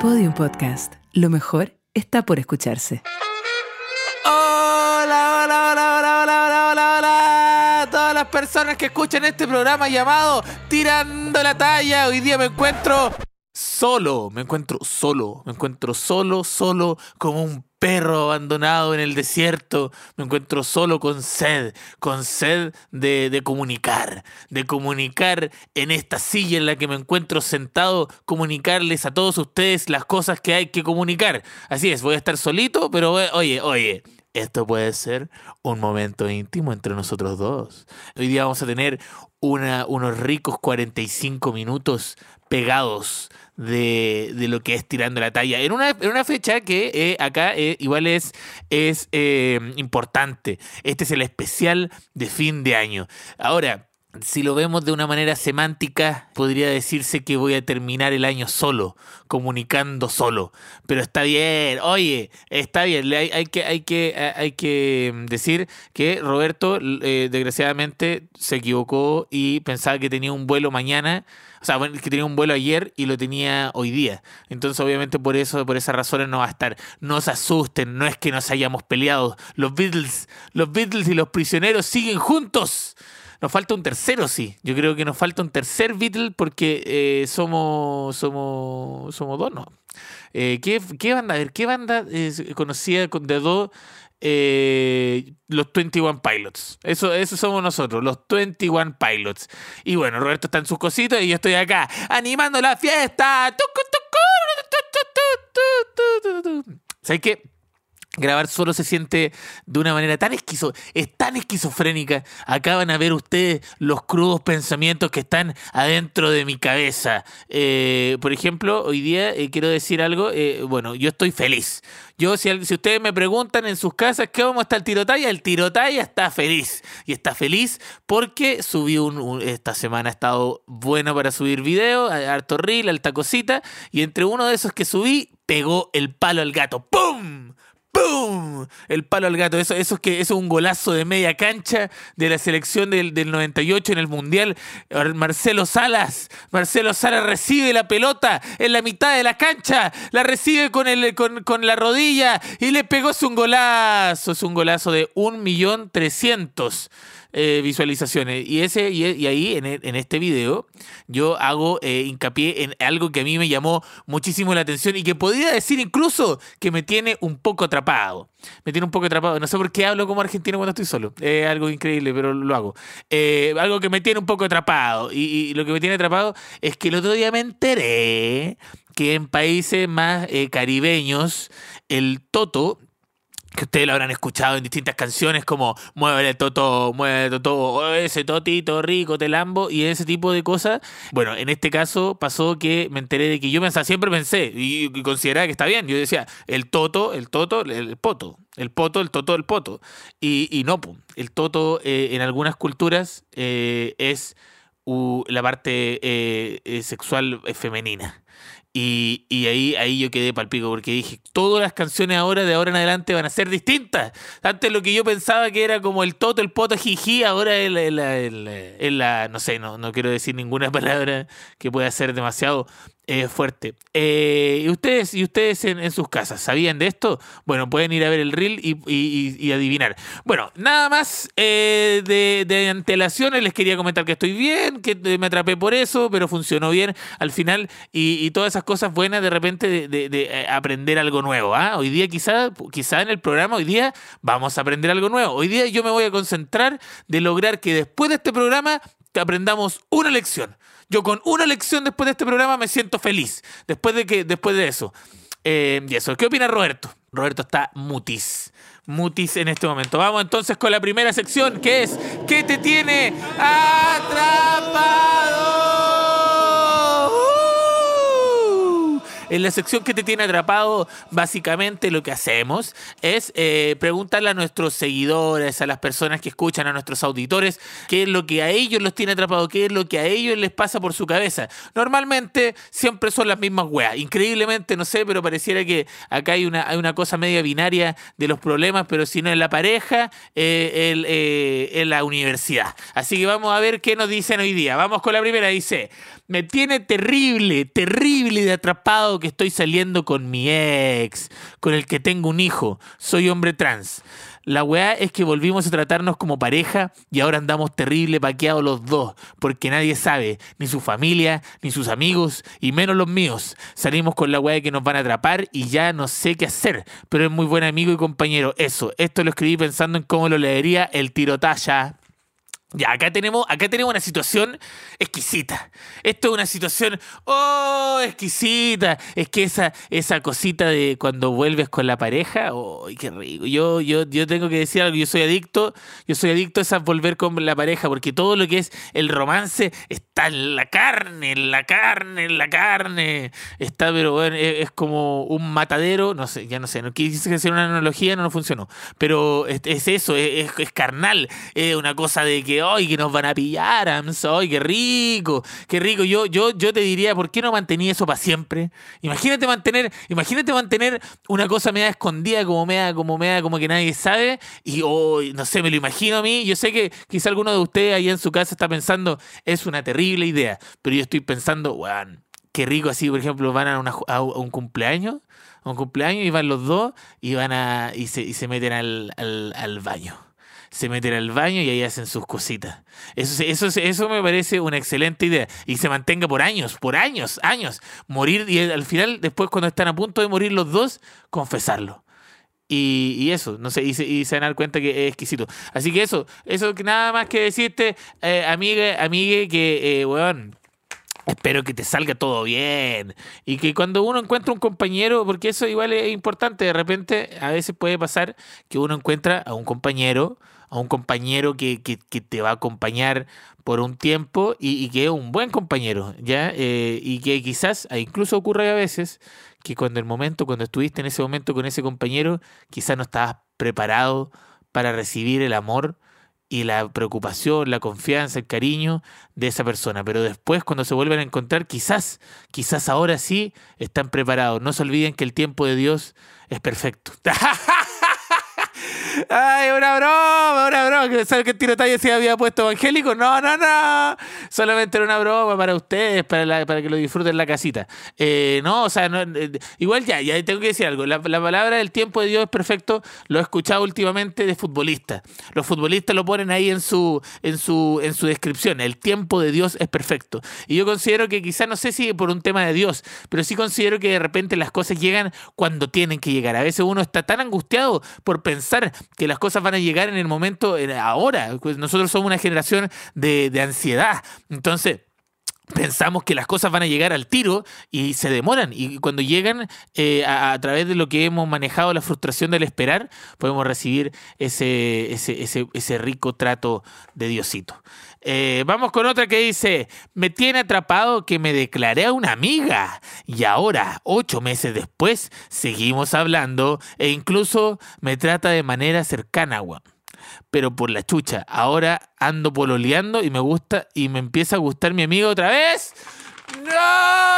Podium Podcast. Lo mejor está por escucharse. Hola, hola, hola, hola, hola, hola, hola, hola. Todas las personas que escuchan este programa llamado Tirando la Talla. Hoy día me encuentro solo, me encuentro solo, me encuentro solo, solo como un perro abandonado en el desierto, me encuentro solo con sed, con sed de, comunicar, de comunicar en esta silla en la que me encuentro sentado, comunicarles a todos ustedes las cosas que hay que comunicar. Así es, voy a estar solito, pero oye, oye. Esto puede ser un momento íntimo entre nosotros dos. Hoy día vamos a tener una, unos ricos 45 minutos pegados de, de, lo que es tirando la talla. En una, en una fecha que eh, acá eh, igual es, es eh, importante. Este es el especial de fin de año. Ahora, si lo vemos de una manera semántica, podría decirse que voy a terminar el año solo, comunicando solo. Pero está bien, oye, está bien. Hay, hay que, hay, que, hay que decir que Roberto, eh, desgraciadamente, se equivocó y pensaba que tenía un vuelo mañana. O sea, que tenía un vuelo ayer y lo tenía hoy día. Entonces, obviamente, por eso, por esas razones no va a estar. No se asusten, no es que nos hayamos peleado. Los Beatles, los Beatles y los prisioneros siguen juntos. Nos falta un tercero, sí. Yo creo que nos falta un tercer Beatle porque eh, somos, somos, somos dos, ¿no? Eh, ¿qué, ¿qué, banda? ¿qué banda conocida de dos? Eh, los 21 Pilots. Eso, eso somos nosotros, los 21 Pilots. Y bueno, Roberto está en sus cositas y yo estoy acá animando la fiesta. ¿Sabes qué? Grabar solo se siente de una manera tan esquizo, es tan esquizofrénica. Acá van a ver ustedes los crudos pensamientos que están adentro de mi cabeza. Eh, por ejemplo, hoy día eh, quiero decir algo. Eh, bueno, yo estoy feliz. Yo, si, si, ustedes me preguntan en sus casas qué vamos a estar el tirotalla, el tirotalla está feliz. Y está feliz porque subí un, esta semana ha estado bueno para subir video, harto reel, alta cosita. Y entre uno de esos que subí, pegó el palo al gato. ¡Pum! ¡Pum! El palo al gato. Eso, eso, es que, eso es un golazo de media cancha de la selección del, del 98 en el Mundial. Marcelo Salas. Marcelo Salas recibe la pelota en la mitad de la cancha. La recibe con, el, con, con la rodilla y le pegó. Es un golazo. Es un golazo de 1.300.000 eh, visualizaciones. Y, ese, y, ahí, en, en, este video, yo hago eh, hincapié en algo que a mí me llamó muchísimo la atención y que podría decir incluso que me tiene un poco atrapado. Me tiene un poco atrapado. No sé por qué hablo como argentino cuando estoy solo. Es algo increíble, pero lo hago. Eh, algo que me tiene un poco atrapado. Y, lo que me tiene atrapado es que el otro día me enteré que en países más caribeños el toto que ustedes lo habrán escuchado en distintas canciones como Mueve Toto, mueve Toto, ese Totito rico, te lambo y ese tipo de cosas. Bueno, en este caso pasó que me enteré de que yo pensaba, siempre pensé y, consideraba que está bien. Yo decía, el Toto, el Toto, el Poto. El poto, el toto, el poto. Y, y no, el toto eh, en algunas culturas eh, es la parte eh, sexual femenina. Y, y, ahí, ahí yo quedé palpico porque dije, todas las canciones ahora, de ahora en adelante, van a ser distintas. Antes lo que yo pensaba que era como el toto, el poto, jiji, ahora es la, la, la, no sé, no, no quiero decir ninguna palabra que pueda ser demasiado eh, fuerte. Eh, ¿Y ustedes, y ustedes en, sus casas sabían de esto? Bueno, pueden ir a ver el reel y, y, y adivinar. Bueno, nada más eh, de, antelaciones. Les quería comentar que estoy bien, que me atrapé por eso, pero funcionó bien al final. Y, todas esas cosas buenas de repente de, de aprender algo nuevo. ¿ah? Hoy día quizá, quizá en el programa, hoy día vamos a aprender algo nuevo. Hoy día yo me voy a concentrar de lograr que después de este programa aprendamos una lección. Yo con una lección después de este programa me siento feliz. Después de que, después de eso. Eh, y eso. ¿Qué opina Roberto? Roberto está mutis. Mutis en este momento. Vamos entonces con la primera sección que es ¿Qué te tiene atrapado? En la sección que te tiene atrapado, básicamente lo que hacemos es eh, preguntarle a nuestros seguidores, a las personas que escuchan, a nuestros auditores, qué es lo que a ellos los tiene atrapado, qué es lo que a ellos les pasa por su cabeza. Normalmente siempre son las mismas weas. Increíblemente, no sé, pero pareciera que acá hay una, hay una cosa media binaria de los problemas, pero si no en la pareja, eh, el, eh, en la universidad. Así que vamos a ver qué nos dicen hoy día. Vamos con la primera. Dice, me tiene terrible, terrible de atrapado que estoy saliendo con mi ex, con el que tengo un hijo, soy hombre trans. La weá es que volvimos a tratarnos como pareja y ahora andamos terrible paqueados los dos, porque nadie sabe, ni su familia, ni sus amigos, y menos los míos. Salimos con la weá que nos van a atrapar y ya no sé qué hacer, pero es muy buen amigo y compañero. Eso, esto lo escribí pensando en cómo lo leería el tirotalla. Ya, acá tenemos, acá tenemos una situación exquisita. Esto es una situación, oh, exquisita. Es que esa, esa cosita de cuando vuelves con la pareja, oh, qué rico. Yo, yo, yo tengo que decir algo, yo soy adicto, yo soy adicto a esa volver con la pareja, porque todo lo que es el romance está en la carne, en la carne, en la carne. Está, pero bueno, es, como un matadero, no sé, ya no sé, no quise hacer una analogía, no, no funcionó. Pero es, eso, es, es carnal, es una cosa de que hoy que nos van a pillar, ¡ay, qué rico! ¡Qué rico! Yo, yo, yo te diría, ¿por qué no mantenía eso para siempre? Imagínate mantener, imagínate mantener una cosa media escondida, como media, como media, como que nadie sabe, y hoy, no sé, me lo imagino a mí. Yo sé que quizá alguno de ustedes ahí en su casa está pensando, es una terrible idea, pero yo estoy pensando, weón, qué rico así, por ejemplo, van a, a un cumpleaños un cumpleaños y van los dos y van a y se, y se meten al baño se meten al baño y ahí hacen sus cositas. Eso, eso, eso me parece una excelente idea. Y se mantenga por años, por años, años. Morir y al final, después cuando están a punto de morir los dos, confesarlo. Y, eso, no sé, y se, y se, van a dar cuenta que es exquisito. Así que eso, eso que nada más que decirte, eh, amiga, amigue, que, eh, espero que te salga todo bien. Y que cuando uno encuentra un compañero, porque eso igual es importante, de repente a veces puede pasar que uno encuentra a un compañero a un compañero que, que, te va a acompañar por un tiempo y, que es un buen compañero, ¿ya? Eh, y que quizás, e incluso ocurre a veces, que cuando el momento, cuando estuviste en ese momento con ese compañero, quizás no estabas preparado para recibir el amor y la preocupación, la confianza, el cariño de esa persona. Pero después, cuando se vuelven a encontrar, quizás, quizás ahora sí están preparados. No se olviden que el tiempo de Dios es perfecto. Ay, una broma, una broma. ¿Sabes el tirotalla se había puesto evangélico? No, no, no. Solamente era una broma para ustedes, para, para que lo disfruten en la casita. Eh, no, o sea, eh, igual ya, ya tengo que decir algo. La, palabra del tiempo de Dios es perfecto. Lo he escuchado últimamente de futbolistas. Los futbolistas lo ponen ahí en su, en su, en su descripción. El tiempo de Dios es perfecto. Y yo considero que quizás, no sé si por un tema de Dios, pero sí considero que de repente las cosas llegan cuando tienen que llegar. A veces uno está tan angustiado por pensar que las cosas van a llegar en el momento, ahora. Pues nosotros somos una generación de, ansiedad. Entonces, pensamos que las cosas van a llegar al tiro y se demoran. Y cuando llegan, eh, a, través de lo que hemos manejado, la frustración del esperar, podemos recibir ese, ese, ese, ese rico trato de Diosito. Eh, vamos con otra que dice, me tiene atrapado que me declaré a una amiga y ahora, ocho meses después, seguimos hablando e incluso me trata de manera cercana, Pero por la chucha, ahora ando pololeando y me gusta y me empieza a gustar mi amiga otra vez. ¡No!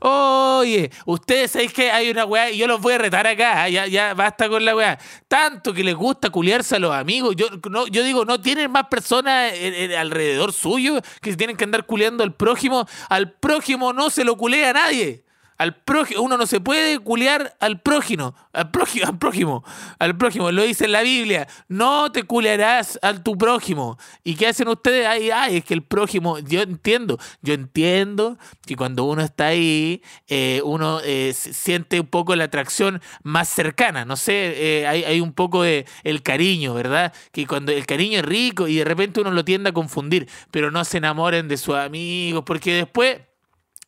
Oye, ustedes sabéis que hay una weá y yo los voy a retar acá. ¿ah? Ya, ya basta con la weá. Tanto que les gusta culiarse a los amigos. Yo, no, yo digo, ¿no tienen más personas alrededor suyo que tienen que andar culeando al prójimo? Al prójimo no se lo culea a nadie. Al prójimo, uno no se puede culear al prójimo, al prójimo, al prójimo, al prójimo, lo dice en la Biblia, no te culearás al tu prójimo. ¿Y qué hacen ustedes? Ay, ay, es que el prójimo, yo entiendo, yo entiendo que cuando uno está ahí, eh, uno eh, siente un poco la atracción más cercana, no sé, eh, hay, un poco de el cariño, ¿verdad? Que cuando el cariño es rico y de repente uno lo tiende a confundir, pero no se enamoren de sus amigos, porque después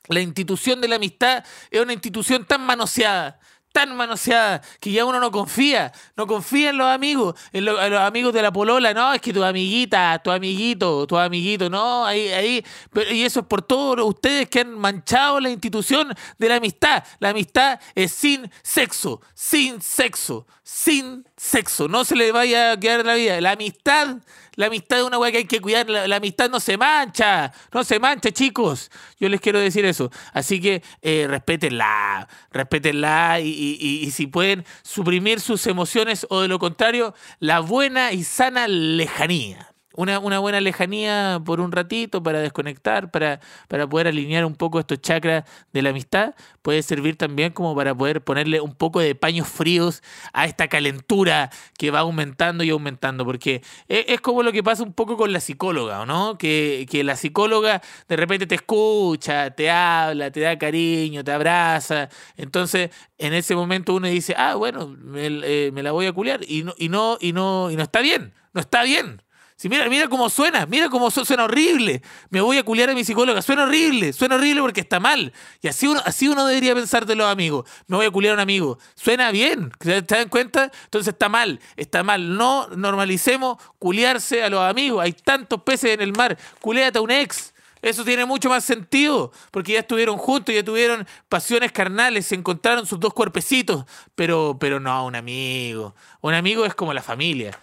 la institución de la amistad es una institución tan manoseada, tan manoseada, que ya uno no confía, no confía en los amigos, en, los amigos de la polola, no, es que tu amiguita, tu amiguito, tu amiguito, no, ahí, ahí, y eso es por todos ustedes que han manchado la institución de la amistad. La amistad es sin sexo, sin sexo, sin sexo, no se le vaya a quedar la vida. La amistad la amistad es una weá que hay que cuidar. La, amistad no se mancha. No se mancha, chicos. Yo les quiero decir eso. Así que eh, respétenla. Respétenla y, y, si pueden suprimir sus emociones o de lo contrario, la buena y sana lejanía una, una buena lejanía por un ratito para desconectar, para, para poder alinear un poco estos chakras de la amistad, puede servir también como para poder ponerle un poco de paños fríos a esta calentura que va aumentando y aumentando, porque es, es como lo que pasa un poco con la psicóloga, ¿no? Que, que la psicóloga de repente te escucha, te habla, te da cariño, te abraza, entonces en ese momento uno dice, ah, bueno, me, eh, me la voy a culiar, y no, y no, y no, y no está bien, no está bien. Si mira, mira cómo suena, mira cómo su- suena horrible. Me voy a culiar a mi psicóloga, suena horrible, suena horrible porque está mal. Y así uno, así uno debería pensar de los amigos. Me voy a culiar a un amigo. Suena bien, ¿te dan cuenta? Entonces está mal, está mal. No normalicemos culiarse a los amigos. Hay tantos peces en el mar. Culeate a un ex. Eso tiene mucho más sentido, porque ya estuvieron juntos, ya tuvieron pasiones carnales, se encontraron sus dos cuerpecitos, pero, pero no, un amigo. Un amigo es como la familia.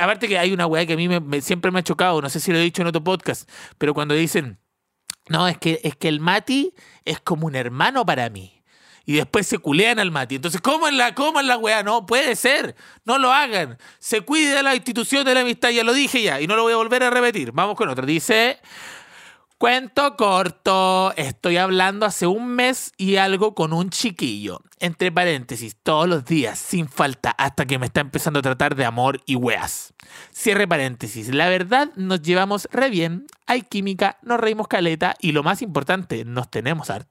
Aparte que hay una weá que a mí me- siempre me ha chocado, no sé si lo he dicho en otro podcast, pero cuando dicen, no, es que, es que el Mati es como un hermano para mí. Y después se culean al Mati. Entonces, ¿cómo es la, es la weá? No puede ser. No lo hagan. Se cuide de la institución de la amistad. Ya lo dije ya. Y no lo voy a volver a repetir. Vamos con otra. Dice. Cuento corto, estoy hablando hace un mes y algo con un chiquillo. Entre paréntesis, todos los días, sin falta, hasta que me está empezando a tratar de amor y weas. Cierre paréntesis, la verdad nos llevamos re bien, hay química, nos reímos caleta y lo más importante, nos tenemos hart-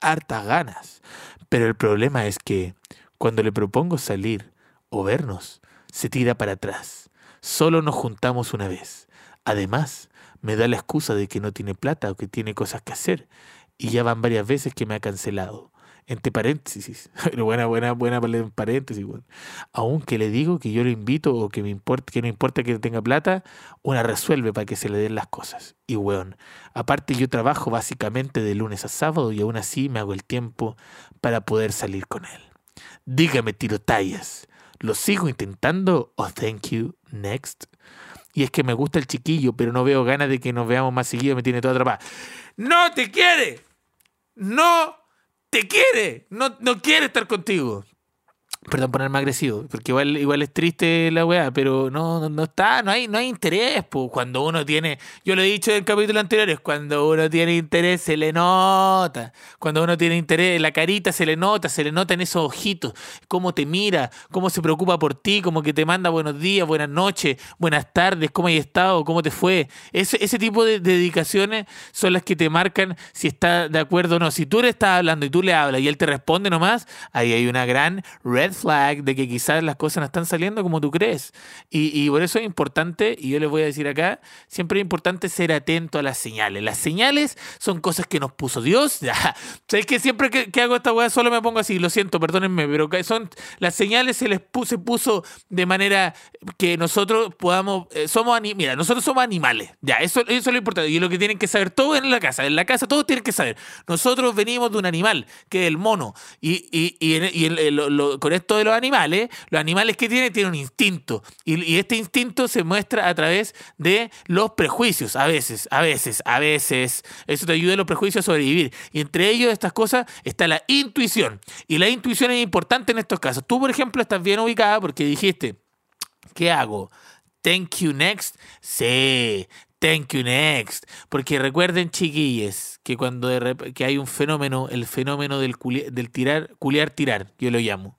hartas ganas. Pero el problema es que cuando le propongo salir o vernos, se tira para atrás. Solo nos juntamos una vez. Además, me da la excusa de que no tiene plata o que tiene cosas que hacer. Y ya van varias veces que me ha cancelado. Entre paréntesis. Pero buena, buena, buena paréntesis, weón. Aunque le digo que yo lo invito o que me importa, que no importa que tenga plata, una resuelve para que se le den las cosas. Y weón, aparte yo trabajo básicamente de lunes a sábado y aún así me hago el tiempo para poder salir con él. Dígame, tiro tallas. ¿Lo sigo intentando o thank you next? Y es que me gusta el chiquillo, pero no veo ganas de que nos veamos más seguido, me tiene todo atrapado. ¡No te quiere! ¡No te quiere! No, no quiere estar contigo. Perdón ponerme agresivo, porque igual, igual es triste la weá, pero no, no, no está, no hay, no hay interés, pues cuando uno tiene, yo lo he dicho en capítulos anteriores, cuando uno tiene interés se le nota, cuando uno tiene interés, la carita se le nota, se le nota en esos ojitos, cómo te mira, cómo se preocupa por ti, como que te manda buenos días, buenas noches, buenas tardes, cómo hay estado, cómo te fue. Ese, ese tipo de dedicaciones son las que te marcan si está de acuerdo o no. Si tú le estás hablando y tú le hablas y él te responde nomás, ahí hay una gran red flag de que quizás las cosas no están saliendo como tú crees. Y, y por eso es importante, y yo les voy a decir acá, siempre es importante ser atento a las señales. Las señales son cosas que nos puso Dios. ¿Sabes que siempre que, que hago esta weá solo me pongo así? Lo siento, perdónenme, pero son las señales se les puso, se puso de manera que nosotros podamos, eh, somos mira, nosotros somos animales. Ya, eso, eso es lo importante. Y lo que tienen que saber todos en la casa. En la casa todos tienen que saber. Nosotros venimos de un animal, que es el mono. Y, y, y, en- y en- en lo- lo- con esto de los animales, los animales que tienen tienen un instinto. Y, este instinto se muestra a través de los prejuicios. A veces, a veces, a veces. Eso te ayuda a los prejuicios a sobrevivir. Y entre ellos, estas cosas, está la intuición. Y la intuición es importante en estos casos. Tú, por ejemplo, estás bien ubicada porque dijiste, ¿qué hago? Thank you next. Sí, thank you next. Porque recuerden, chiquilles, que cuando que hay un fenómeno, el fenómeno del, culi- del tirar, culiar, tirar, yo lo llamo.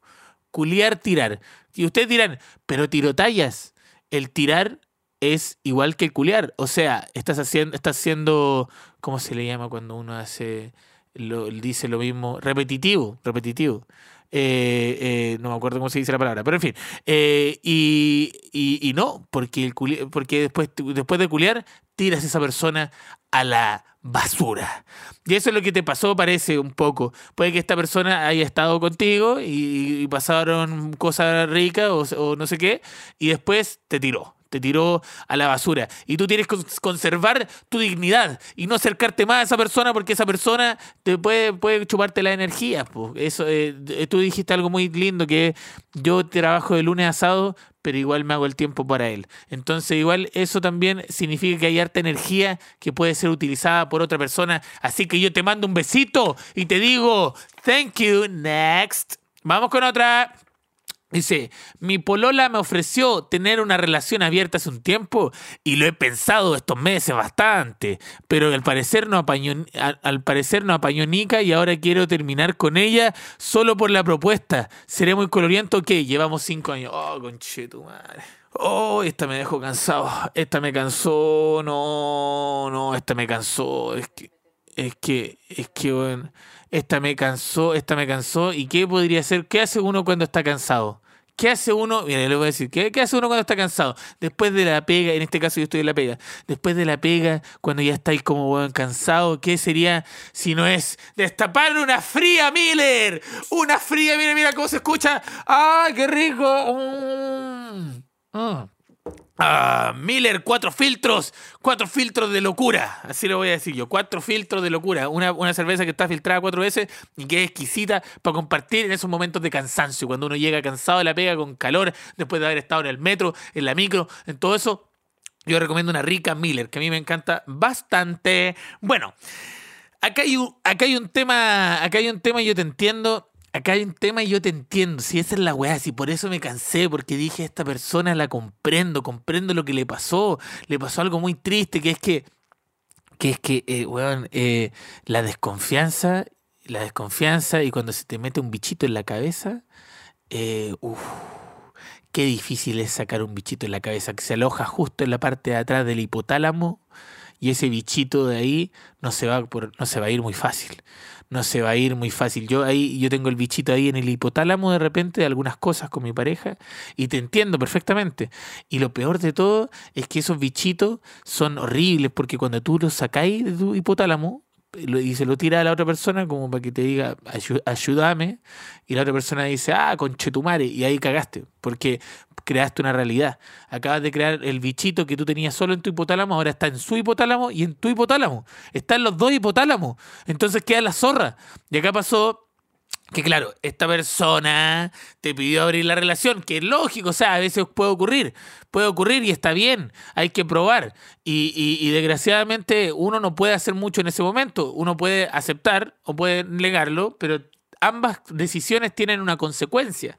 Culiar, tirar. Y ustedes dirán, pero tirotallas. El tirar es igual que el culiar. O sea, estás haciendo, estás haciendo, ¿cómo se le llama cuando uno hace, lo, dice lo mismo? Repetitivo, repetitivo. Eh, eh, no me acuerdo cómo se dice la palabra, pero en fin. Eh, y, y- no, porque, el culi- porque después, después de culiar, tiras a esa persona a la basura. Y eso es lo que te pasó, parece un poco. Puede que esta persona haya estado contigo y, y pasaron cosas ricas o, o no sé qué, y después te tiró. Te tiró a la basura. Y tú tienes que cons- conservar tu dignidad y no acercarte más a esa persona porque esa persona te puede, puede chuparte la energía. Eso, eh, eh, tú dijiste algo muy lindo que yo trabajo de lunes a sábado, pero igual me hago el tiempo para él. Entonces, igual eso también significa que hay harta energía que puede ser utilizada por otra persona. Así que yo te mando un besito y te digo, thank you, next. Vamos con otra. Dice, mi polola me ofreció tener una relación abierta hace un tiempo y lo he pensado estos meses bastante, pero al parecer no apañó, al, parecer no apañó Nica y ahora quiero terminar con ella solo por la propuesta. ¿Seré muy coloriento? que Llevamos cinco años. Oh, conche madre. Oh, esta me dejó cansado. Esta me cansó. No, no, esta me cansó. Es que, es que, es que, bueno, esta me cansó, esta me cansó. ¿Y qué podría ser? ¿Qué hace uno cuando está cansado? ¿Qué hace uno? Mira, le voy a decir, ¿qué, ¿qué, hace uno cuando está cansado? Después de la pega, en este caso yo estoy en la pega, después de la pega, cuando ya estáis como bueno, cansado, ¿qué sería si no es destapar una fría Miller? Una fría, mira, mira cómo se escucha. ¡Ay, qué rico! Mm. Mm. Ah, Miller, cuatro filtros, cuatro filtros de locura, así lo voy a decir yo, cuatro filtros de locura, una, una cerveza que está filtrada cuatro veces y que es exquisita para compartir en esos momentos de cansancio, cuando uno llega cansado de la pega, con calor, después de haber estado en el metro, en la micro, en todo eso, yo recomiendo una rica Miller, que a mí me encanta bastante. Bueno, acá hay un, acá hay un tema, acá hay un tema, yo te entiendo, acá hay un tema y yo te entiendo. Si esa es la weá, si por eso me cansé, porque dije, esta persona la comprendo, comprendo lo que le pasó. Le pasó algo muy triste, que es que, que es que, eh, weón, eh, la desconfianza, la desconfianza y cuando se te mete un bichito en la cabeza, eh, uff, qué difícil es sacar un bichito en la cabeza, que se aloja justo en la parte de atrás del hipotálamo y ese bichito de ahí no se va, por, no se va a ir muy fácil no se va a ir muy fácil. Yo ahí, yo tengo el bichito ahí en el hipotálamo de repente de algunas cosas con mi pareja y te entiendo perfectamente. Y lo peor de todo es que esos bichitos son horribles porque cuando tú los sacáis de tu hipotálamo, y se lo tira a la otra persona como para que te diga, ayúdame, y la otra persona dice, ah, conchetumare, y ahí cagaste, porque creaste una realidad. Acabas de crear el bichito que tú tenías solo en tu hipotálamo, ahora está en su hipotálamo y en tu hipotálamo. Está en los dos hipotálamos. Entonces queda la zorra. Y acá pasó que claro, esta persona te pidió abrir la relación, que es lógico, o sea, a veces puede ocurrir, puede ocurrir y está bien, hay que probar. Y, y, desgraciadamente uno no puede hacer mucho en ese momento, uno puede aceptar o puede negarlo, pero ambas decisiones tienen una consecuencia.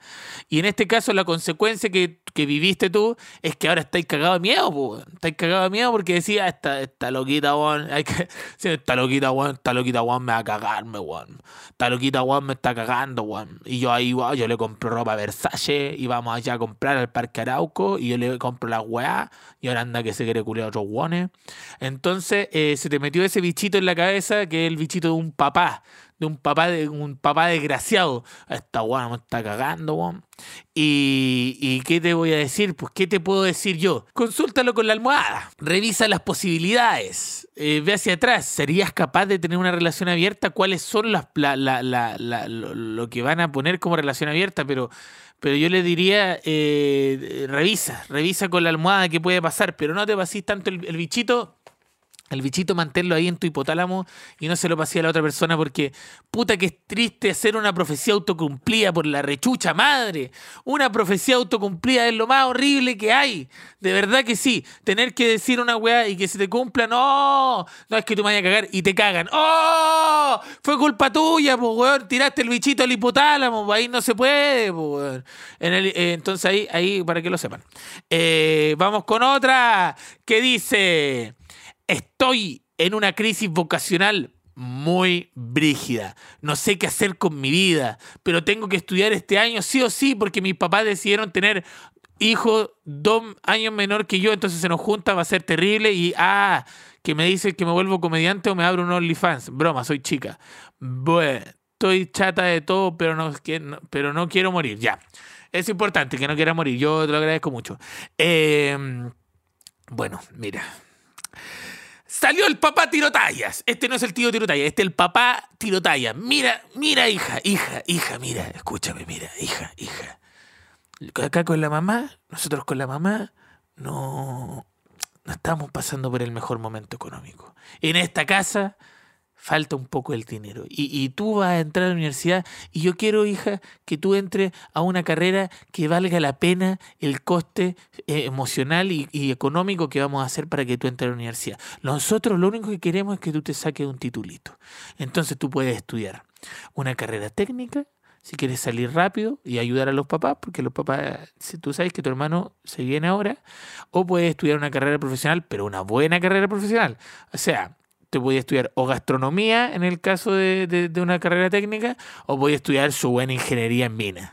Y en este caso la consecuencia que, viviste tú es que ahora estáis cagados de miedo, po. estáis cagados de miedo porque decía, esta, esta loquita, weón, hay que, esta loquita, weón, me va a cagarme, weón. Esta loquita, weón, me está cagando, weón. Y yo ahí, weón, yo le compro ropa Versace y vamos allá a comprar al Parque Arauco y yo le compro la weá y ahora anda que se quiere culiar a otros weones. Entonces eh, se te metió ese bichito en la cabeza que es el bichito de un papá de un papá de un papá desgraciado. Esta weón me está cagando, weón. Y, y, qué te voy a decir? Pues, ¿qué te puedo decir yo? Consúltalo con la almohada. Revisa las posibilidades. Eh, ve hacia atrás. ¿Serías capaz de tener una relación abierta? ¿Cuáles son las, la, la, lo, que van a poner como relación abierta? Pero, pero yo le diría, eh, revisa, revisa con la almohada qué puede pasar, pero no te pases tanto el bichito el bichito manténlo ahí en tu hipotálamo y no se lo pasé a la otra persona porque puta que es triste hacer una profecía autocumplida por la rechucha madre. Una profecía autocumplida es lo más horrible que hay. De verdad que sí. Tener que decir una weá y que se te cumpla, no. No es que tú me vayas a cagar y te cagan. ¡Oh! Fue culpa tuya, pues weón. Tiraste el bichito al hipotálamo, ahí no se puede, pues entonces ahí, ahí, para que lo sepan. Eh, vamos con otra que dice... Estoy en una crisis vocacional muy brígida. No sé qué hacer con mi vida, pero tengo que estudiar este año sí o sí porque mis papás decidieron tener hijos dos años menor que yo, entonces se nos junta, va a ser terrible y ah, que me dice que me vuelvo comediante o me abro un OnlyFans. Broma, soy chica. Bueno, estoy chata de todo, pero no, pero no quiero morir. Ya. Es importante que no quiera morir. Yo te lo agradezco mucho. Em, bueno, mira. Salió el papá tirotallas. Este no es el tío tirotallas, este es el papá tirotallas. Mira, mira, hija, hija, hija, mira, escúchame, mira, hija, hija. Acá con la mamá, nosotros con la mamá, no, no estamos pasando por el mejor momento económico. En esta casa falta un poco el dinero. Y, tú vas a entrar a la universidad y yo quiero, hija, que tú entres a una carrera que valga la pena el coste eh, emocional y, económico que vamos a hacer para que tú entres a la universidad. Nosotros lo único que queremos es que tú te saques un titulito. Entonces tú puedes estudiar una carrera técnica, si quieres salir rápido y ayudar a los papás, porque los papás, si tú sabes que tu hermano se viene ahora, o puedes estudiar una carrera profesional, pero una buena carrera profesional. O sea, te voy a estudiar o gastronomía en el caso de, una carrera técnica, o voy a estudiar su buena ingeniería en minas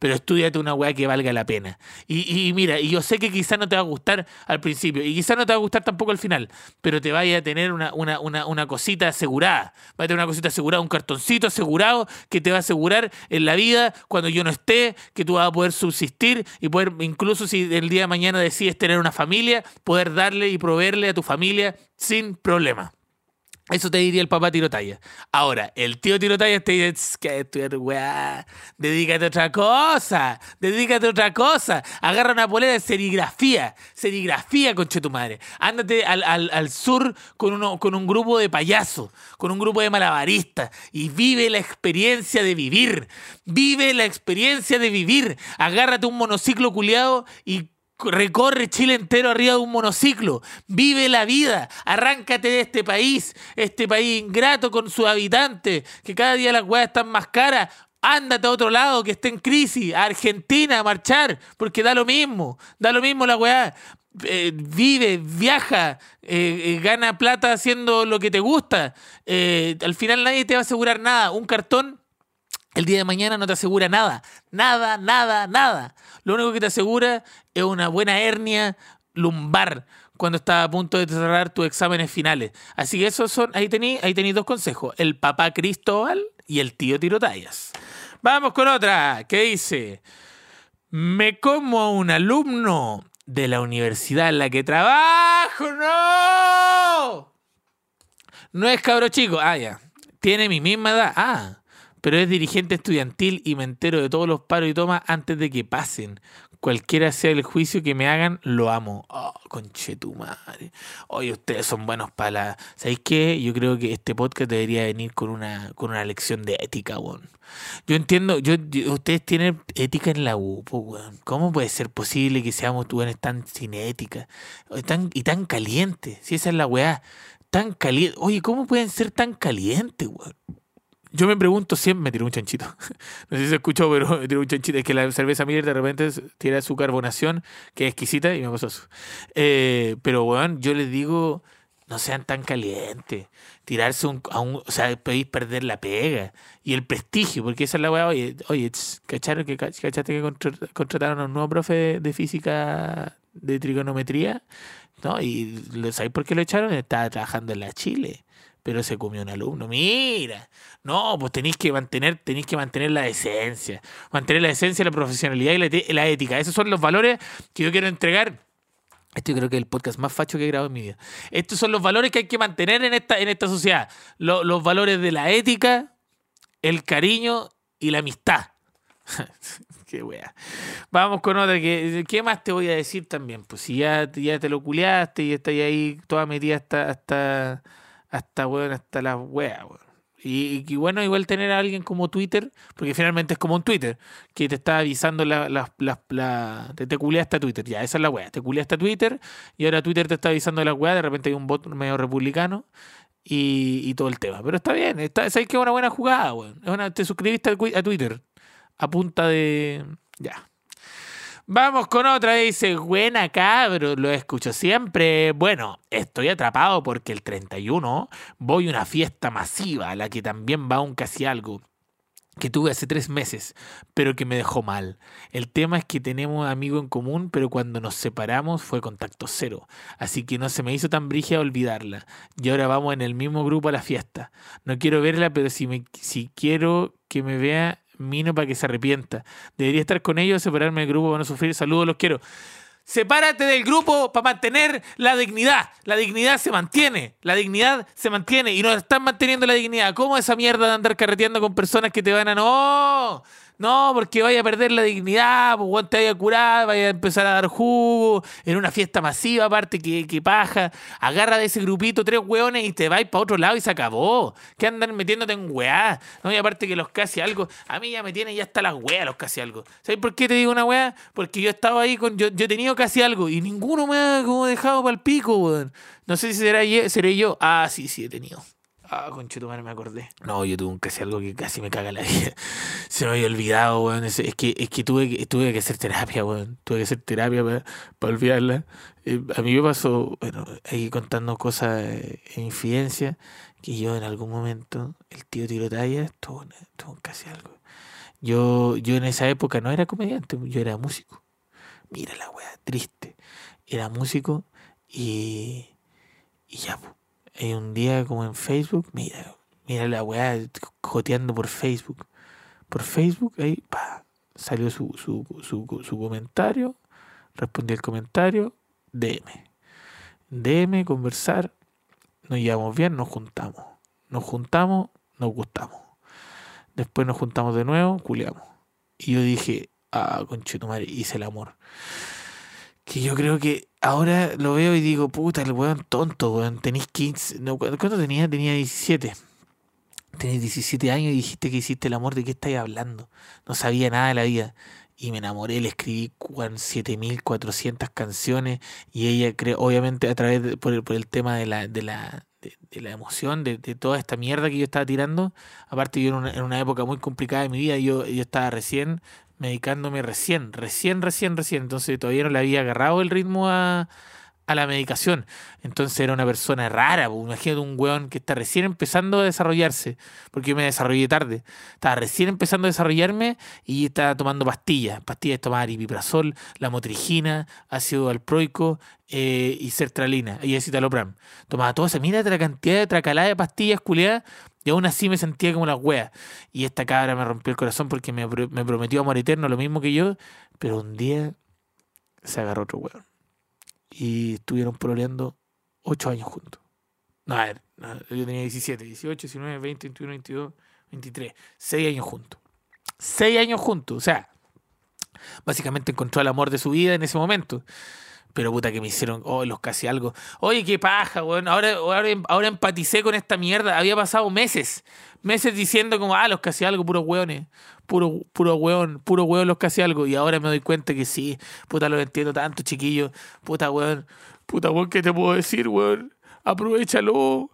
pero estudiate una weá que valga la pena. Y, y mira, y yo sé que quizás no te va a gustar al principio, y quizás no te va a gustar tampoco al final, pero te vaya a tener una, una, una, una cosita asegurada. Va a tener una cosita asegurada, un cartoncito asegurado que te va a asegurar en la vida, cuando yo no esté, que tú vas a poder subsistir y poder, incluso si el día de mañana decides tener una familia, poder darle y proveerle a tu familia sin problema. Eso te diría el papá tirotalla. Ahora, el tío tirotalla te dice, que estudiar, weá, dedícate a otra cosa, dedícate a otra cosa. Agarra una polera de serigrafía, serigrafía, conche tu madre. Ándate al, al, al sur con, uno, con un grupo de payasos, con un grupo de malabaristas y vive la experiencia de vivir. Vive la experiencia de vivir. Agárrate un monociclo culiado y recorre Chile entero arriba de un monociclo, vive la vida, arráncate de este país, este país ingrato con sus habitantes, que cada día las weas están más caras, ándate a otro lado que esté en crisis, a Argentina a marchar, porque da lo mismo, da lo mismo la weá. Eh, vive, viaja, eh, eh, gana plata haciendo lo que te gusta. Al final nadie te va a asegurar nada. Un cartón el día de mañana no te asegura nada. Nada, nada, nada. Lo único que te asegura es una buena hernia lumbar cuando estás a punto de cerrar tus exámenes finales. Así que esos son, ahí tenéis ahí tení dos consejos. El papá Cristóbal y el tío Tirotallas. Vamos con otra que dice, me como a un alumno de la universidad en la que trabajo. No. No es cabro chico. Ah, ya. Tiene mi misma edad. Ah pero es dirigente estudiantil y me entero de todos los paros y tomas antes de que pasen. Cualquiera sea el juicio que me hagan, lo amo. Oh, conche tu madre. Oye, ustedes son buenos para la. ¿Sabéis qué? Yo creo que este podcast debería venir con una, con una lección de ética, weón. Yo entiendo, yo, yo- ustedes tienen ética en la U, weón. ¿Cómo puede ser posible que seamos weones tan sin ética? Tan, y tan calientes. Si esa es la weá. Tan caliente. Oye, ¿cómo pueden ser tan calientes, weón? Yo me pregunto siempre, me tiró un chanchito. No sé si se escuchó, pero me tiró un chanchito. Es que la cerveza Miller de repente tiene su carbonación, que es exquisita, y me pasó eso. Eh, pero, weón, yo les digo, no sean tan calientes. Tirarse un, a un. O sea, podéis perder la pega y el prestigio, porque esa es la weá. Oye, oye, ¿cacharon que, ¿cachaste que contra- contrataron a un nuevo profe de, física de trigonometría? ¿No? ¿Y sabéis por qué lo echaron? Estaba trabajando en la Chile pero se comió un alumno. Mira, no, pues tenéis que mantener, tenéis que mantener la decencia, mantener la decencia, la profesionalidad y la, la ética. Esos son los valores que yo quiero entregar. Esto yo creo que es el podcast más facho que he grabado en mi vida. Estos son los valores que hay que mantener en esta, en esta sociedad. Lo- los valores de la ética, el cariño y la amistad. Qué wea. Vamos con otra. Que, ¿Qué más te voy a decir también? Pues si ya, ya te lo culeaste y estás ahí toda metida hasta, hasta, hasta, weón, hasta la wea, weón. Y, bueno, igual tener a alguien como Twitter, porque finalmente es como un Twitter, que te está avisando la, la, la, la- te, te culeaste a Twitter, ya, esa es la wea, te culeaste a Twitter y ahora Twitter te está avisando la wea, de repente hay un bot medio republicano y, todo el tema. Pero está bien, está, sabes que es una buena jugada, weón. Te suscribiste a Twitter a punta de... Ya. Vamos con otra, dice, buena cabro, lo escucho siempre. Bueno, estoy atrapado porque el 31 voy a una fiesta masiva a la que también va un casi algo que tuve hace tres meses, pero que me dejó mal. El tema es que tenemos amigos en común, pero cuando nos separamos fue contacto cero. Así que no se me hizo tan brígida olvidarla. Y ahora vamos en el mismo grupo a la fiesta. No quiero verla, pero si, me, si quiero que me vea, mino para que se arrepienta. Debería estar con ellos, separarme del grupo para no sufrir. Saludos, los quiero. Sepárate del grupo para mantener la dignidad. La dignidad se mantiene. La dignidad se mantiene. Y no están manteniendo la dignidad. ¿Cómo esa mierda de andar carreteando con personas que te van a... No, no, porque vaya a perder la dignidad. Pues te vaya a curar, vaya a empezar a dar jugo. En una fiesta masiva, aparte que, que paja. Agarra de ese grupito tres hueones y te vais para otro lado y se acabó. ¿Qué andan metiéndote en weá? No, y aparte que los casi algo. A mí ya me tienen ya hasta las weas los casi algo. ¿Sabes por qué te digo una wea? Porque yo estaba ahí con. Yo, yo he tenido casi algo y ninguno me ha como dejado para el pico, weón. No sé si será seré yo. Ah, sí, sí, he tenido. Ah, conchetumare, me acordé. No, yo tuve un casi algo que casi me caga la vida. Se me había olvidado, weón. Es, que, es que tuve, que- tuve que hacer terapia, weón. Tuve que hacer terapia para, olvidarla. Eh, a mí me pasó, bueno, ahí contando cosas eh, en infidencia, que yo en algún momento, el tío estuvo, en- estuvo en casi algo. Yo, yo en esa época no era comediante, yo era músico. Mira la weá, triste. Era músico y, y ya, po. Eh, un día como en Facebook, mira, mira la weá joteando por Facebook. Por Facebook, ahí, pa, salió su, su, su, su comentario, respondí el comentario, DM. DM, conversar, nos llevamos bien, nos juntamos. Nos juntamos, nos gustamos. Después nos juntamos de nuevo, culeamos. Y yo dije, ah, conchetumare, hice el amor. Que yo creo que ahora lo veo y digo, puta, el weón tonto, weón. Tenís 15. No, ¿cu- ¿Cuánto tenía? Tenía 17. Tenés 17 años y dijiste que hiciste el amor. ¿De qué estáis hablando? No sabía nada de la vida. Y me enamoré, le escribí cuan- 7400 canciones. Y ella, creo, obviamente, a través de, por, el, por el tema de la, de la, de, de la emoción, de, de toda esta mierda que yo estaba tirando. Aparte, yo en una, en una época muy complicada de mi vida, yo, yo estaba recién medicándome recién, recién, recién, recién. Entonces todavía no le había agarrado el ritmo a, a la medicación. Entonces era una persona rara. po. Imagínate un weón que está recién empezando a desarrollarse, porque yo me desarrollé tarde. Estaba recién empezando a desarrollarme y estaba tomando pastillas. Pastillas tomaba aripiprazol, la motrigina, ácido alproico eh, y sertralina y escitalopram. Tomaba todo eso. Mira la cantidad de tracalada de pastillas culiadas. Y aún así me sentía como la wea. Y esta cabra me rompió el corazón porque me, me prometió amor eterno, lo mismo que yo. Pero un día se agarró otro weón. Y estuvieron pololeando ocho años juntos. No, a ver, no, yo tenía 17, 18, 19, 20, 21, 22, 23. Seis años juntos. Seis años juntos. O sea, básicamente encontró el amor de su vida en ese momento. Pero puta que me hicieron, oh, los casi algo. Oye, qué paja, weón. Ahora, ahora, ahora empaticé con esta mierda. Había pasado meses, meses diciendo como, ah, los casi algo, puros weones. Puro, puro weón, puro weón los casi algo. Y ahora me doy cuenta que sí, puta, lo entiendo tanto, chiquillo. Puta weón, puta weón, ¿qué te puedo decir, weón? Aprovechalo.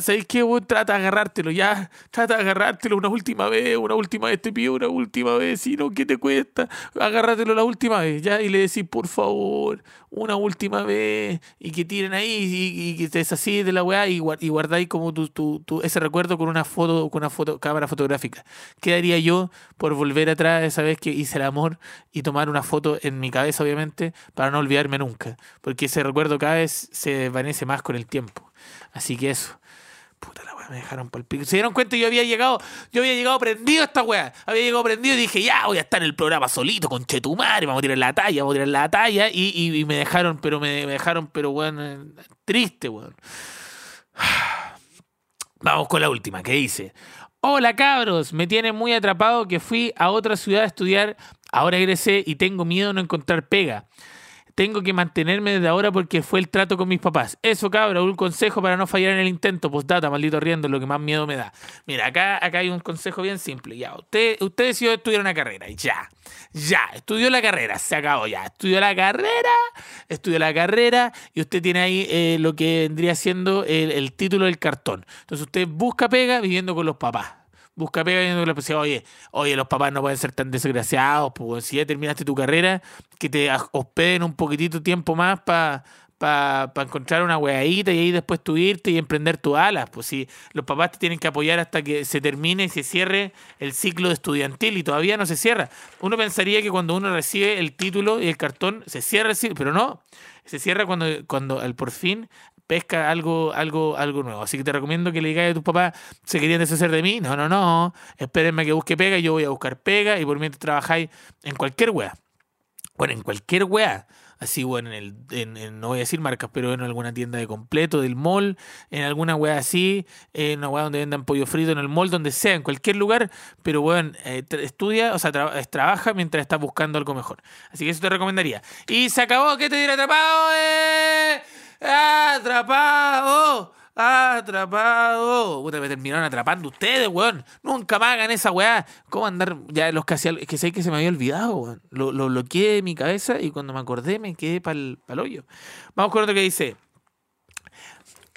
¿Sabéis qué, weón? Trata de agarrártelo, ya. Trata de agarrártelo una última vez, una última vez te pido una última vez, si no, ¿qué te cuesta? Agárratelo la última vez, ya. Y le decís, por favor, una última vez. Y que tiren ahí y, que te desasí de la weá y, y guardáis como tu, tu, tu- ese recuerdo con una foto, con una foto, cámara fotográfica. ¿Qué haría yo por volver atrás esa vez que hice el amor y tomar una foto en mi cabeza, obviamente, para no olvidarme nunca? Porque ese recuerdo cada vez se desvanece más con el tiempo. Así que eso. Puta la weá, me dejaron por. Se dieron cuenta yo había llegado, yo había llegado prendido a esta weá. Había llegado prendido y dije, ya voy a estar en el programa solito, con Chetumare, vamos a tirar la talla, vamos a tirar la talla. Y, me dejaron, pero me, me dejaron, pero weón, eh, triste, weón. Vamos con la última, que dice. Hola cabros, me tiene muy atrapado que fui a otra ciudad a estudiar, ahora egresé y tengo miedo de no encontrar pega. Tengo que mantenerme desde ahora porque fue el trato con mis papás. Eso, cabra, un consejo para no fallar en el intento. Postdata, maldito riendo, lo que más miedo me da. Mira, acá, acá hay un consejo bien simple. Ya, usted, usted decidió estudiar una carrera. Ya, ya, estudió la carrera, se acabó ya. Estudió la carrera, estudió la carrera y usted tiene ahí eh, lo que vendría siendo el, el título del cartón. Entonces usted busca pega viviendo con los papás. Busca pega con los papás. Oye, oye, los papás no pueden ser tan desgraciados. Pues si ya terminaste tu carrera, que te hospeden un poquitito tiempo más para para encontrar una weadita y ahí después tú irte y emprender tus alas. Pues si los papás te tienen que apoyar hasta que se termine y se cierre el ciclo estudiantil y todavía no se cierra. Uno pensaría que cuando uno recibe el título y el cartón se cierra el ciclo, pero no. Se cierra cuando, cuando al por fin pesca algo, algo, algo nuevo. Así que te recomiendo que le digas a tus papás, ¿se querían deshacer de mí? No, no, no. Espérenme que busque pega y yo voy a buscar pega y por mientras trabajáis en cualquier wea. Bueno, en cualquier wea. Así, bueno, en el, en, no voy a decir marcas, pero en alguna tienda de completo, del mall, en alguna wea así, en una wea donde vendan pollo frito, en el mall, donde sea, en cualquier lugar, pero bueno, eh, estudia, o sea, tra- trabaja mientras estás buscando algo mejor. Así que eso te recomendaría. Y se acabó, ¿qué te dirá atrapado? ¡Eh! ¡Atrapado! ¡Atrapado! Puta, me terminaron atrapando ustedes, weón. Nunca más hagan esa weá. ¿Cómo andar ya los casi al- Es que sé que se me había olvidado, weón. Lo, lo bloqueé de mi cabeza y cuando me acordé me quedé para el hoyo. Vamos con otro que dice.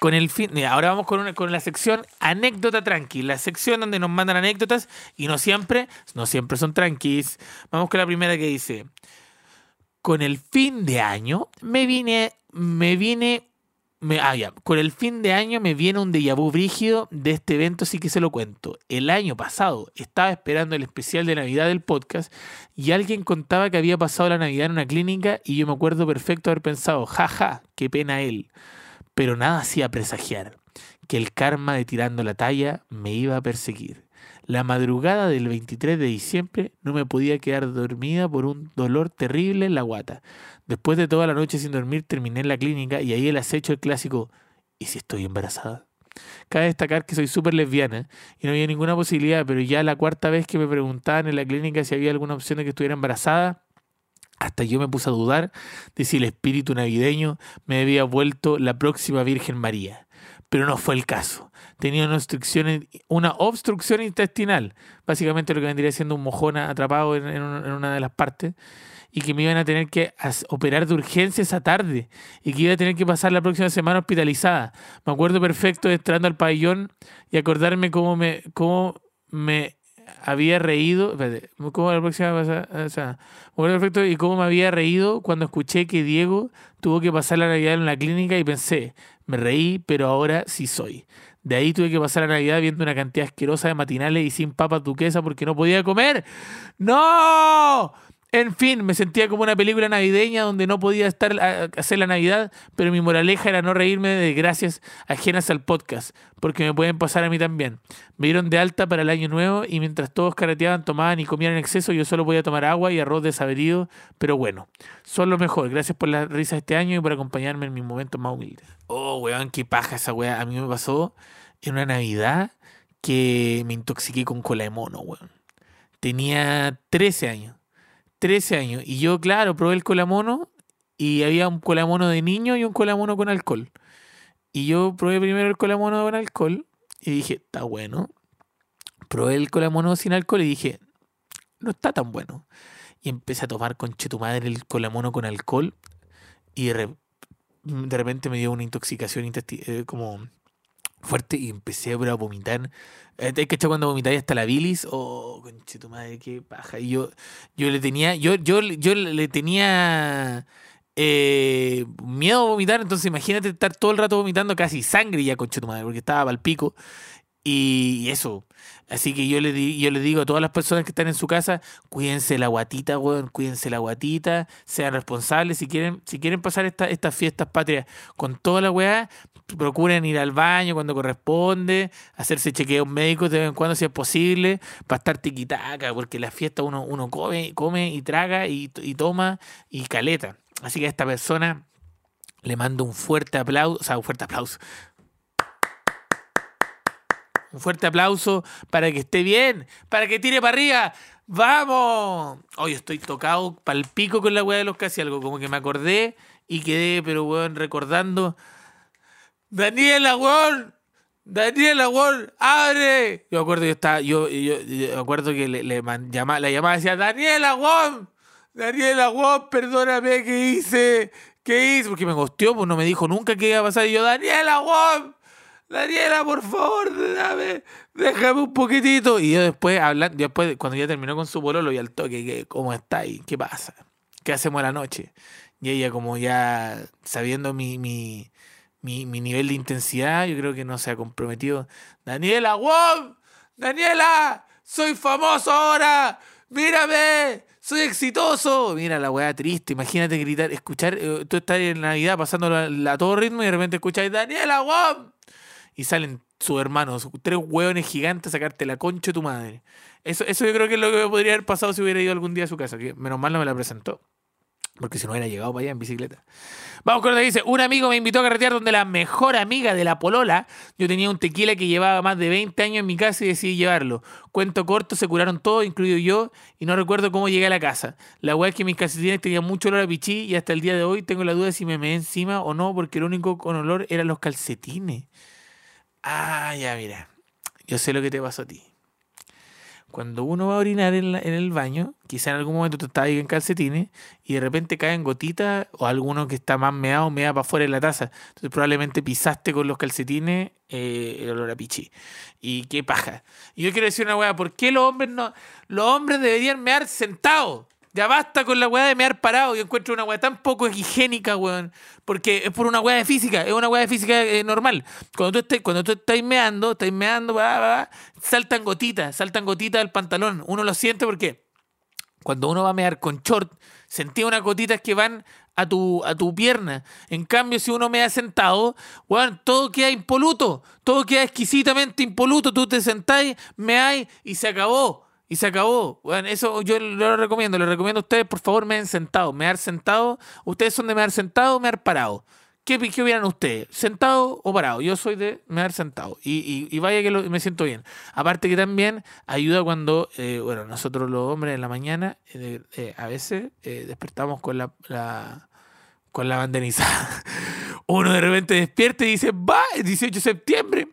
con el fin. ahora vamos con, una- con la sección anécdota tranqui, la sección donde nos mandan anécdotas y no siempre, no siempre son tranquis. Vamos con la primera que dice: Con el fin de año me vine, me vine. Me, ah, ya. Con el fin de año me viene un déjà vu brígido de este evento, sí que se lo cuento. El año pasado estaba esperando el especial de Navidad del podcast y alguien contaba que había pasado la Navidad en una clínica y yo me acuerdo perfecto haber pensado, jaja, qué pena él. Pero nada hacía presagiar que el karma de tirando la talla me iba a perseguir. La madrugada del 23 de diciembre no me podía quedar dormida por un dolor terrible en la guata. Después de toda la noche sin dormir terminé en la clínica y ahí el acecho el clásico ¿y si estoy embarazada? Cabe destacar que soy súper lesbiana y no había ninguna posibilidad, pero ya la cuarta vez que me preguntaban en la clínica si había alguna opción de que estuviera embarazada, hasta yo me puse a dudar de si el espíritu navideño me había vuelto la próxima Virgen María. Pero no fue el caso. Tenía una obstrucción, una obstrucción intestinal, básicamente lo que vendría siendo un mojón atrapado en, en un- en una de las partes, y que me iban a tener que operar de urgencia esa tarde, y que iba a tener que pasar la próxima semana hospitalizada. Me acuerdo perfecto de entrando al pabellón y acordarme cómo me, cómo me había reído. Espérate, ¿cómo la próxima pasa- o sea, me acuerdo perfecto y cómo me había reído cuando escuché que Diego tuvo que pasar la Navidad en la clínica y pensé, me reí, pero ahora sí soy. De ahí tuve que pasar la Navidad viendo una cantidad asquerosa de matinales y sin papas duquesa porque no podía comer. ¡No! En fin, me sentía como una película navideña donde no podía estar a hacer la Navidad, pero mi moraleja era no reírme de desgracias ajenas al podcast, porque me pueden pasar a mí también. Me dieron de alta para el año nuevo y mientras todos carreteaban, tomaban y comían en exceso, yo solo podía tomar agua y arroz desabrido, pero bueno, son lo mejor. Gracias por la risa este año y por acompañarme en mis momentos más humildes. Oh, weón, qué paja esa weá. A mí me pasó en una Navidad que me intoxiqué con cola de mono, weón. Tenía 13 años. 13 años. Y yo, claro, probé el colamono y había un colamono de niño y un colamono con alcohol. Y yo probé primero el colamono con alcohol y dije, está bueno. Probé el colamono sin alcohol y dije, no está tan bueno. Y empecé a tomar con tu madre el colamono con alcohol y de, re- de repente me dio una intoxicación eh, como fuerte y empecé a vomitar. Eh, ¿Te que cuando vomitáis hasta la bilis? Oh, conche tu madre, qué paja. Y yo, yo le tenía, yo, yo, yo le tenía eh, miedo a vomitar, entonces imagínate estar todo el rato vomitando casi sangre ya, conche tu madre, porque estaba al pico. Y, eso. Así que yo le, yo le digo a todas las personas que están en su casa, cuídense la guatita, weón, cuídense la guatita, sean responsables. Si quieren, si quieren pasar esta- estas fiestas patrias con toda la weá, procuren ir al baño cuando corresponde, hacerse chequeos médicos de vez en cuando si es posible, para estar tiquitaca, porque la fiesta uno, uno come, come y traga y, y toma y caleta. Así que a esta persona le mando un fuerte aplauso, o sea, un fuerte aplauso. Un fuerte aplauso para que esté bien, para que tire para arriba. ¡Vamos! Hoy estoy tocado pal pico con la weá de los casi algo, como que me acordé y quedé, pero weón, recordando. ¡Daniela, weón! ¡Daniela, weón! ¡Abre! Yo acuerdo que yo estaba, yo, yo, yo acuerdo que le, le man- llama- la llamaba y decía, ¡Daniela, weón! Daniela, weón, perdóname, ¿qué hice? ¿Qué hice? Porque me gosteó, pues no me dijo nunca qué iba a pasar. Y yo, Daniela, weón, Daniela, por favor, dame, déjame un poquitito. Y yo después, hablando, después, cuando ya terminó con su pololo y al toque, ¿qué- ¿cómo está ahí? ¿Qué pasa? ¿Qué hacemos la noche? Y ella como ya sabiendo mi, mi, mi, mi nivel de intensidad, yo creo que no se ha comprometido. Daniela, wow, Daniela, soy famoso ahora, mírame, soy exitoso. Mira la weá triste, imagínate gritar, escuchar, eh, tú estás en Navidad pasando a todo ritmo y de repente escuchas, Daniela, wow. Y salen sus hermanos, tres hueones gigantes a sacarte la concha de tu madre. Eso, eso yo creo que es lo que me podría haber pasado si hubiera ido algún día a su casa, que menos mal no me la presentó. Porque si no hubiera llegado para allá en bicicleta. Vamos con lo que dice. Un amigo me invitó a carretear donde la mejor amiga de la polola. Yo tenía un tequila que llevaba más de 20 años en mi casa y decidí llevarlo. Cuento corto, se curaron todos, incluido yo, y no recuerdo cómo llegué a la casa. La weá es que mis calcetines tenían mucho olor a pichí y hasta el día de hoy tengo la duda si me meé encima o no, porque lo único con olor eran los calcetines. Ah, ya, mira. Yo sé lo que te pasó a ti. Cuando uno va a orinar en, el baño, quizá en algún momento tú estás ahí en calcetines y de repente caen gotitas o alguno que está más meado, mea para afuera de la taza. Entonces probablemente pisaste con los calcetines eh, el olor a pichi. Y qué paja. Y yo quiero decir una weá, ¿por qué los hombres no... Los hombres deberían mear sentados? Ya basta con la weá de mear parado. Yo encuentro una weá tan poco higiénica, weón. Porque es por una weá de física. Es una weá de física eh, normal. Cuando tú, estés, cuando tú estás meando, estás meando, va, va, saltan gotitas, saltan gotitas del pantalón. Uno lo siente porque cuando uno va a mear con short, sentía unas gotitas que van a tu, a tu pierna. En cambio, si uno mea sentado, weón, todo queda impoluto. Todo queda exquisitamente impoluto. Tú te sentáis, meáis y se acabó. Y se acabó. Bueno, eso yo lo recomiendo. Les recomiendo a ustedes, por favor, meen sentado. Mear sentado. Ustedes son de mear sentado o mear parado. ¿Qué, ¿Qué opinan ustedes? ¿Sentado o parado? Yo soy de mear sentado. Y, y, vaya que lo- me siento bien. Aparte que también ayuda cuando, eh, bueno, nosotros los hombres en la mañana, eh, eh, a veces eh, despertamos con la, la- con la banderizada. Uno de repente despierta y dice, va, es 18 de septiembre.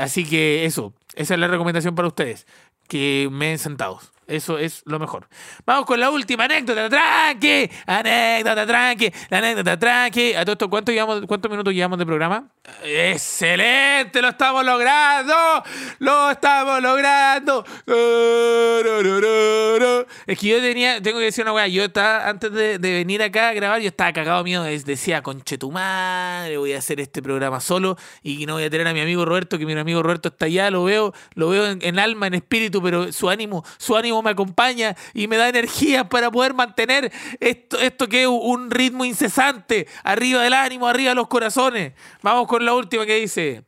Así que eso, esa es la recomendación para ustedes, que me sentados. Eso es lo mejor. Vamos con la última anécdota, tranqui, anécdota, tranqui, la anécdota, tranqui. A todo esto, ¿cuánto llevamos, ¿cuántos minutos llevamos de programa? ¡Excelente! ¡Lo estamos logrando! ¡Lo estamos logrando! Es que yo tenía, tengo que decir una weá, yo estaba, antes de, venir acá a grabar, yo estaba cagado mío, decía, conche tu madre, voy a hacer este programa solo y no voy a tener a mi amigo Roberto, que mi amigo Roberto está allá, lo veo, lo veo en alma, en espíritu, pero su ánimo, su ánimo me acompaña y me da energía para poder mantener esto, esto que es un ritmo incesante, arriba del ánimo, arriba de los corazones. Vamos con la última que dice,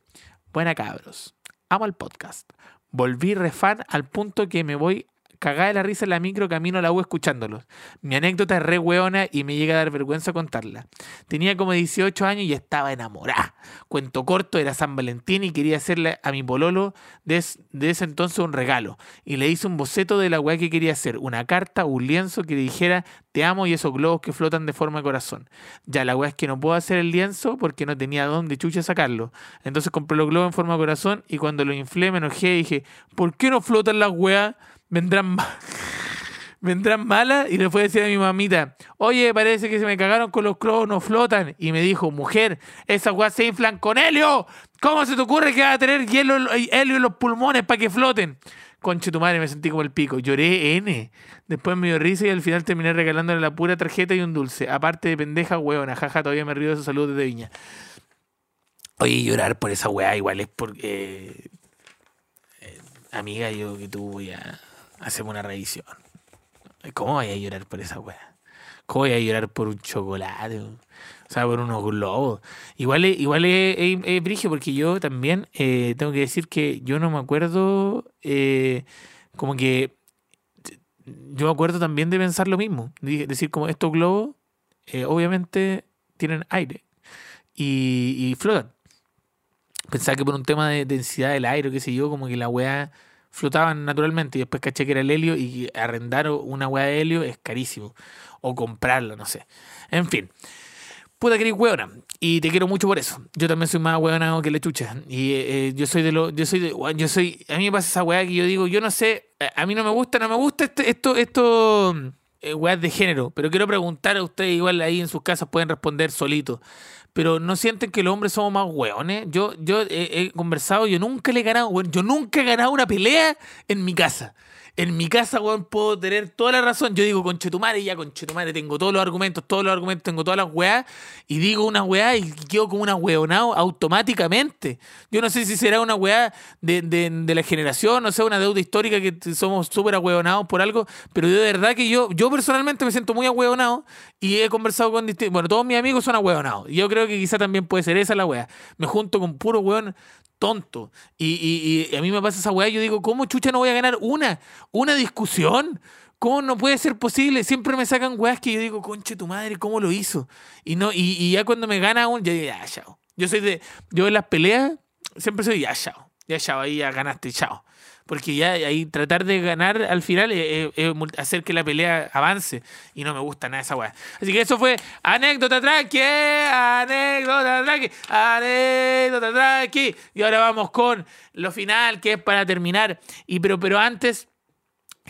buena cabros, amo el podcast. Volví refan al punto que me voy cagada de la risa en la micro camino a la U escuchándolos. Mi anécdota es re hueona y me llega a dar vergüenza contarla. Tenía como 18 años y estaba enamorada. Cuento corto, era San Valentín y quería hacerle a mi pololo de, de ese entonces un regalo. Y le hice un boceto de la weá que quería hacer, una carta, un lienzo que le dijera te amo y esos globos que flotan de forma de corazón. Ya la weá es que no puedo hacer el lienzo porque no tenía dónde chucha sacarlo. Entonces compré los globos en forma de corazón y cuando lo inflé me enojé y dije, ¿por qué no flotan las weas? Vendrán vendrán malas y le fue a decir a mi mamita, oye, parece que se me cagaron con los globos, no flotan. Y me dijo, mujer, esas weas se inflan con helio. ¿Cómo se te ocurre que va a tener hielo, helio en los pulmones para que floten? Conche tu madre, me sentí como el pico. Lloré N. Después me dio risa y al final terminé regalándole la pura tarjeta y un dulce. Aparte de pendeja, huevona. Jaja, todavía me río de su salud desde Viña. Oye, llorar por esa weá igual es porque... eh, amiga, yo que tú voy a hacerme una revisión. ¿Cómo voy a llorar por esa weá? ¿Cómo voy a llorar por un chocolate? O sea, por unos globos. Igual es, igual es, es- brigio porque yo también eh, tengo que decir que yo no me acuerdo eh, como que yo me acuerdo también de pensar lo mismo. de- decir como estos globos eh, obviamente tienen aire y, y flotan. Pensaba que por un tema de densidad del aire qué sé yo, como que la weá flotaban naturalmente y después caché que era el helio y arrendar una weá de helio es carísimo. O comprarla, no sé. En fin. Puta que eres hueona. Y te quiero mucho por eso. Yo también soy más hueona que la chucha. Y eh, eh, yo soy de lo. Yo soy de. Yo soy. A mí me pasa esa weá que yo digo, yo no sé. A a mí no me gusta, no me gusta este, esto, esto. eh, weas de género. Pero quiero preguntar a ustedes, igual ahí en sus casas pueden responder solitos. Pero no sienten que los hombres somos más hueones. Yo, yo he, conversado, yo nunca le he ganado, yo nunca he ganado una pelea en mi casa. En mi casa, weón, puedo tener toda la razón. Yo digo, conchetumare, ya conchetumare, tengo todos los argumentos, todos los argumentos, tengo todas las weas, y digo una weá y quedo como una weonado automáticamente. Yo no sé si será una weá de, de, la generación, no sé, una deuda histórica que somos súper ahueonados por algo, pero de verdad que yo, yo personalmente me siento muy ahueonado y he conversado con distintos. Bueno, todos mis amigos son ahueonados. Yo creo que quizá también puede ser esa la weá. Me junto con puro weón tonto. Y, y- y a mí me pasa esa weá, yo digo, ¿cómo chucha no voy a ganar una? ¿Una discusión? ¿Cómo no puede ser posible? Siempre me sacan weas que yo digo, conche tu madre, ¿cómo lo hizo? Y no, y, y ya cuando me gana un, ya digo, ya, chao. Yo soy de, yo en las peleas, siempre soy ya, chao. ya chao, ahí ya ganaste, chao. Porque ya ahí tratar de ganar al final es, hacer que la pelea avance. Y no me gusta nada esa weá. Así que eso fue anécdota tranqui, anécdota tranqui, anécdota tranqui. Y ahora vamos con lo final, que es para terminar. Y pero, pero antes.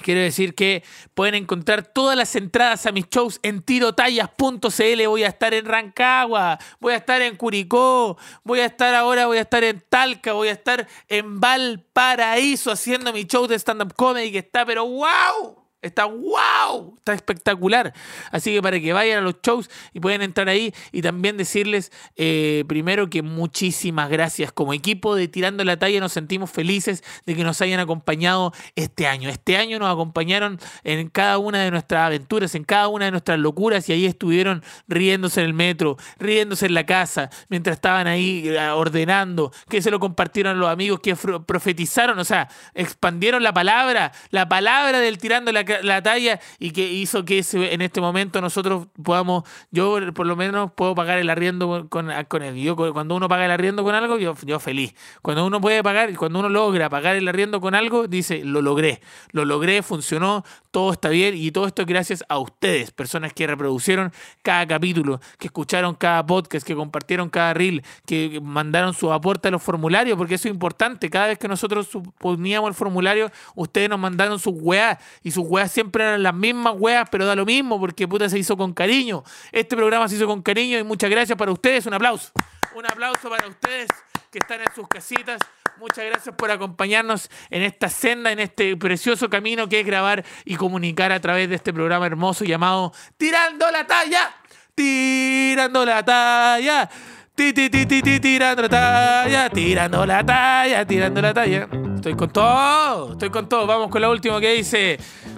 Quiero decir que pueden encontrar todas las entradas a mis shows en tirotallas.cl. Voy a estar en Rancagua, voy a estar en Curicó, voy a estar ahora, voy a estar en Talca, voy a estar en Valparaíso haciendo mi show de stand-up comedy que está, pero wow. Está wow, está espectacular. Así que para que vayan a los shows y pueden entrar ahí y también decirles eh, primero que muchísimas gracias. Como equipo de Tirando la Talla nos sentimos felices de que nos hayan acompañado este año. Este año nos acompañaron en cada una de nuestras aventuras, en cada una de nuestras locuras y ahí estuvieron riéndose en el metro, riéndose en la casa, mientras estaban ahí eh, ordenando, que se lo compartieron los amigos, que profetizaron, o sea, expandieron la palabra, la palabra del Tirando la, la Talla y que hizo que en este momento nosotros podamos, yo por lo menos puedo pagar el arriendo con, con, él. Yo cu- cuando uno paga el arriendo con algo, yo, yo feliz. Cuando uno puede pagar, cuando uno logra pagar el arriendo con algo, dice, lo logré, lo logré, funcionó, todo está bien y todo esto es gracias a ustedes, personas que reproducieron cada capítulo, que escucharon cada podcast, que compartieron cada reel, que mandaron su aporte a los formularios, porque eso es importante. Cada vez que nosotros poníamos el formulario, ustedes nos mandaron sus weas y sus weas siempre eran las mismas weas, pero da lo mismo porque puta se hizo con cariño. Este programa se hizo con cariño y muchas gracias para ustedes. Un aplauso. Un aplauso para ustedes que están en sus casitas. Muchas gracias por acompañarnos en esta senda, en este precioso camino que es grabar y comunicar a través de este programa hermoso llamado Tirando la talla. Tirando la talla. Ti, ti, ti, ti, tirando la talla, tirando la talla, tirando la talla. Estoy con todo, estoy con todo. Vamos con la última que dice,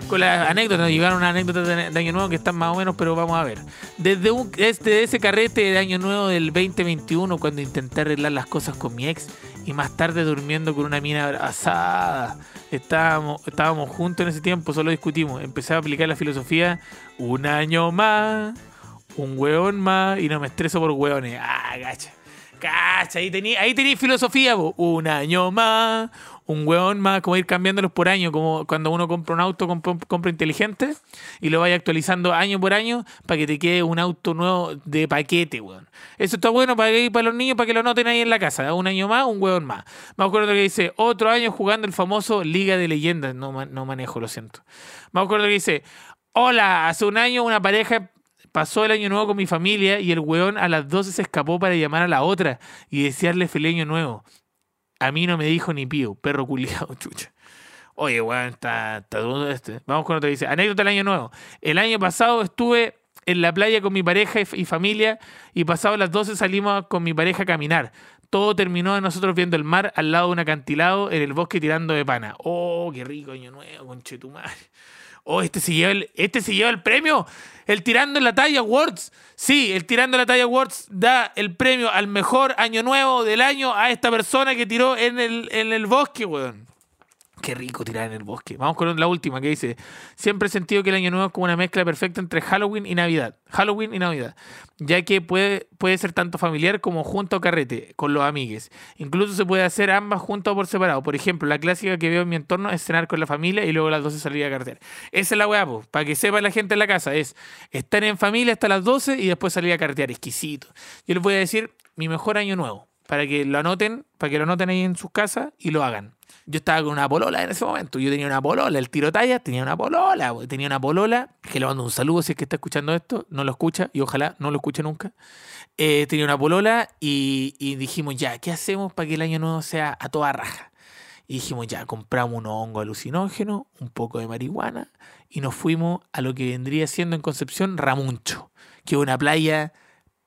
con la anécdota. Nos llegaron unas anécdotas de, Año Nuevo que están más o menos, pero vamos a ver. Desde, un, desde ese carrete de Año Nuevo del 2021, cuando intenté arreglar las cosas con mi ex y más tarde durmiendo con una mina abrazada. Estábamos, estábamos juntos en ese tiempo, solo discutimos. Empecé a aplicar la filosofía un año más un hueón más y no me estreso por hueones. Ah, gacha. Cacha, ahí tení, ahí tení filosofía, po. un año más, un hueón más, como ir cambiándolos por año, como cuando uno compra un auto, compra, compra inteligente y lo vaya actualizando año por año para que te quede un auto nuevo de paquete, weón. Eso está bueno para, para los niños, para que lo noten ahí en la casa. Un año más, un hueón más. Me acuerdo que dice, otro año jugando el famoso Liga de Leyendas. No, no manejo, lo siento. Me acuerdo que dice, hola, hace un año una pareja pasó el año nuevo con mi familia y el weón a las 12 se escapó para llamar a la otra y desearle feliz año nuevo. A mí no me dijo ni pío, perro culiado, chucha. Oye, weón, está, está duro este. Vamos con otro. Dice, anécdota del año nuevo. El año pasado estuve en la playa con mi pareja y, familia y pasado las 12 salimos con mi pareja a caminar. Todo terminó de nosotros viendo el mar al lado de un acantilado en el bosque tirando de pana. Oh, qué rico año nuevo, conchetumare. Oh, este se lleva el, este se lleva el premio. El Tirando la Talla Awards. Sí, el Tirando la Talla Awards da el premio al mejor año nuevo del año a esta persona que tiró en el, en el bosque, weón. Qué rico tirar en el bosque. Vamos con la última que dice: Siempre he sentido que el año nuevo es como una mezcla perfecta entre Halloween y Navidad. Halloween y Navidad. Ya que puede, puede ser tanto familiar como junto a carrete, con los amigues. Incluso se puede hacer ambas juntas o por separado. Por ejemplo, la clásica que veo en mi entorno es cenar con la familia y luego a las 12 salir a carretear. Esa es la weá, para que sepa la gente en la casa. Es estar en familia hasta las 12 y después salir a carretear. Exquisito. Yo les voy a decir mi mejor año nuevo. Para que lo anoten, para que lo anoten ahí en sus casas y lo hagan. Yo estaba con una polola en ese momento. Yo tenía una polola. El tiro talla tenía una polola. Tenía una polola. Que le mando un saludo si es que está escuchando esto. No lo escucha y ojalá no lo escuche nunca. Eh, tenía una polola y, y dijimos, ya, ¿qué hacemos para que el año nuevo sea a toda raja? Y dijimos, ya, compramos unos hongos alucinógenos, un poco de marihuana y nos fuimos a lo que vendría siendo en Concepción Ramuncho, que es una playa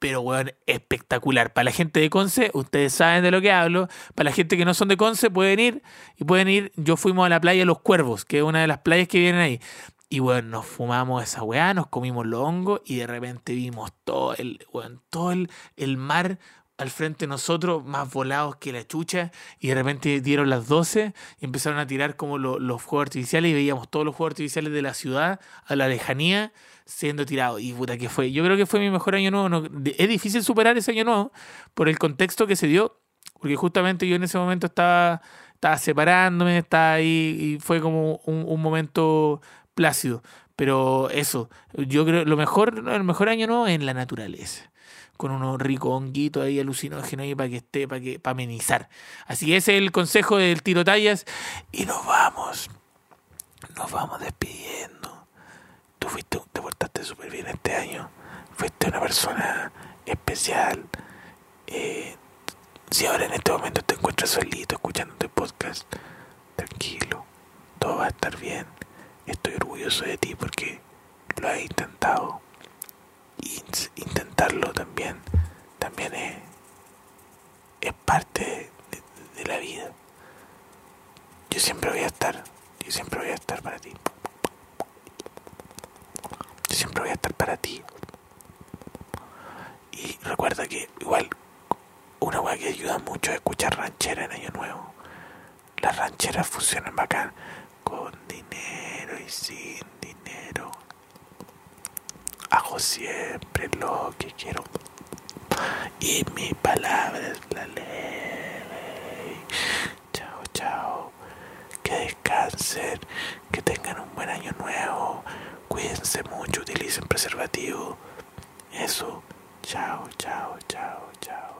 pero weón, espectacular. Para la gente de Conce, ustedes saben de lo que hablo. Para la gente que no son de Conce, pueden ir y pueden ir. Yo fuimos a la playa Los Cuervos, que es una de las playas que vienen ahí. Y bueno, nos fumamos esa weá, nos comimos los hongos y de repente vimos todo el, weón, todo el, el mar al frente de nosotros, más volados que la chucha, y de repente dieron las 12 y empezaron a tirar como lo- los fuegos artificiales y veíamos todos los fuegos artificiales de la ciudad a la lejanía siendo tirados. Y puta que fue, yo creo que fue mi mejor año nuevo. es difícil superar ese año nuevo por el contexto que se dio. Porque justamente yo en ese momento estaba, estaba separándome, estaba ahí y fue como un, un momento plácido. Pero eso, yo creo lo mejor, el mejor año nuevo es en la naturaleza. Con unos ricos honguitos ahí alucinógenos ahí para que esté, para que, para amenizar. Así es el consejo del tiro tallas. Y nos vamos. Nos vamos despidiendo. Tú fuiste, te portaste súper bien este año. Fuiste una persona especial. Eh, si ahora en este momento te encuentras solito escuchando este podcast, tranquilo, todo va a estar bien. Estoy orgulloso de ti porque lo has intentado. Intentarlo también, también es, es parte de, de la vida. Yo siempre voy a estar, yo siempre voy a estar para ti. Siempre voy a estar para ti. Y recuerda que igual una weá que ayuda mucho es escuchar ranchera en Año Nuevo. Las rancheras funcionan bacán. Con dinero y sin dinero. Hago siempre lo que quiero. Y mi palabra es la ley. Chao, chao. Que descansen. Que tengan un buen año nuevo. Cuídense mucho. Utilicen preservativo. Eso. Chao, chao, chao, chao.